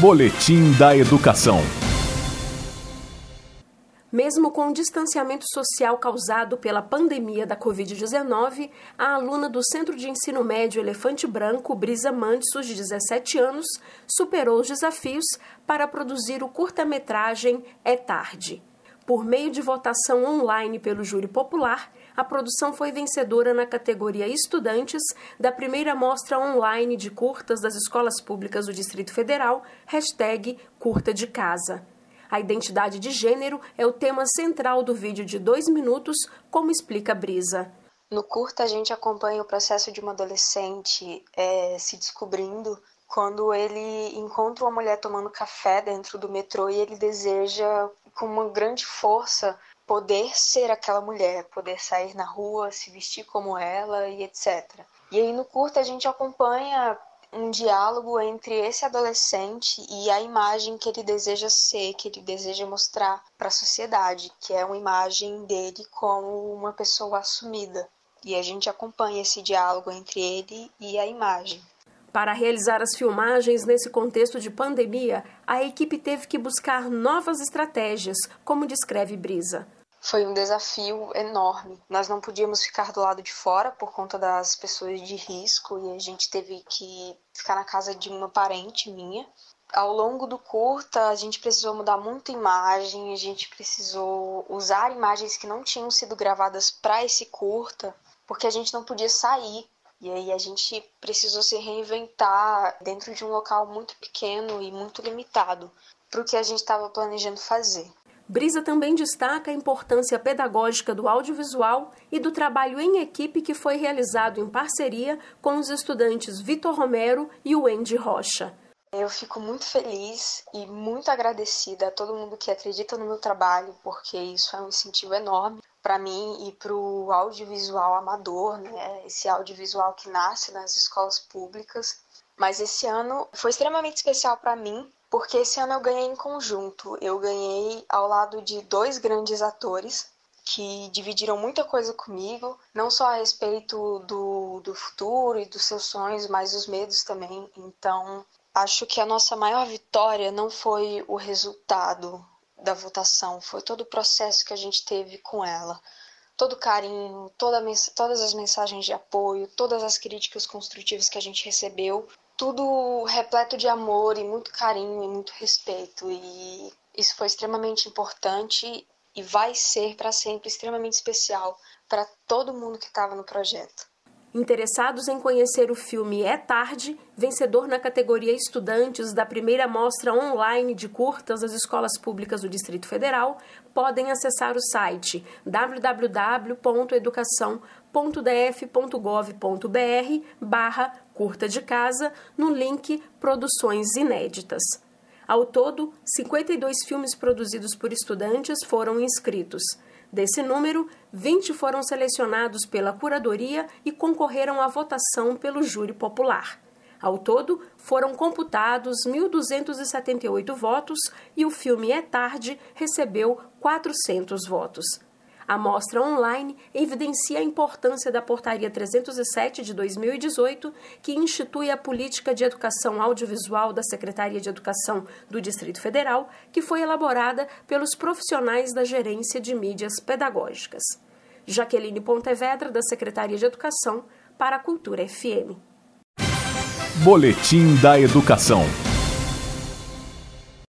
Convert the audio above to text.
Boletim da Educação. Mesmo com o distanciamento social causado pela pandemia da Covid-19, a aluna do Centro de Ensino Médio Elefante Branco, Brisa Mansos, de 17 anos, superou os desafios para produzir o curta-metragem É Tarde. Por meio de votação online pelo júri popular, a produção foi vencedora na categoria Estudantes da primeira mostra online de curtas das escolas públicas do Distrito Federal, hashtag Curta de Casa. A identidade de gênero é o tema central do vídeo de dois minutos, como explica Brisa. No curta, a gente acompanha o processo de uma adolescente é, se descobrindo quando ele encontra uma mulher tomando café dentro do metrô e ele deseja com uma grande força poder ser aquela mulher, poder sair na rua, se vestir como ela e etc. E aí no curto a gente acompanha um diálogo entre esse adolescente e a imagem que ele deseja ser, que ele deseja mostrar para a sociedade, que é uma imagem dele como uma pessoa assumida. E a gente acompanha esse diálogo entre ele e a imagem. Para realizar as filmagens nesse contexto de pandemia, a equipe teve que buscar novas estratégias, como descreve Brisa. Foi um desafio enorme. Nós não podíamos ficar do lado de fora por conta das pessoas de risco e a gente teve que ficar na casa de uma parente minha. Ao longo do curta, a gente precisou mudar muita imagem, a gente precisou usar imagens que não tinham sido gravadas para esse curta, porque a gente não podia sair e aí a gente precisou se reinventar dentro de um local muito pequeno e muito limitado para o que a gente estava planejando fazer. Brisa também destaca a importância pedagógica do audiovisual e do trabalho em equipe que foi realizado em parceria com os estudantes Vitor Romero e Wendy Rocha. Eu fico muito feliz e muito agradecida a todo mundo que acredita no meu trabalho, porque isso é um incentivo enorme para mim e para o audiovisual amador, né? Esse audiovisual que nasce nas escolas públicas. Mas esse ano foi extremamente especial para mim, porque esse ano eu ganhei em conjunto. Eu ganhei ao lado de dois grandes atores que dividiram muita coisa comigo, não só a respeito do, do futuro e dos seus sonhos, mas os medos também. Então, acho que a nossa maior vitória não foi o resultado da votação, foi todo o processo que a gente teve com ela. Todo o carinho, toda todas as mensagens de apoio, todas as críticas construtivas que a gente recebeu, tudo repleto de amor e muito carinho e muito respeito. E isso foi extremamente importante e vai ser para sempre extremamente especial para todo mundo que estava no projeto. Interessados em conhecer o filme É Tarde, vencedor na categoria Estudantes da primeira mostra online de curtas das escolas públicas do Distrito Federal, podem acessar o site www.educação.df.gov.br barra curta de casa no link Produções Inéditas. Ao todo, 52 filmes produzidos por estudantes foram inscritos. Desse número, 20 foram selecionados pela curadoria e concorreram à votação pelo júri popular. Ao todo, foram computados 1.278 votos e o filme É Tarde recebeu 400 votos. A mostra online evidencia a importância da Portaria 307 de 2018, que institui a política de educação audiovisual da Secretaria de Educação do Distrito Federal, que foi elaborada pelos profissionais da Gerência de Mídias Pedagógicas. Jaqueline Pontevedra, da Secretaria de Educação, para a Cultura FM. Boletim da Educação.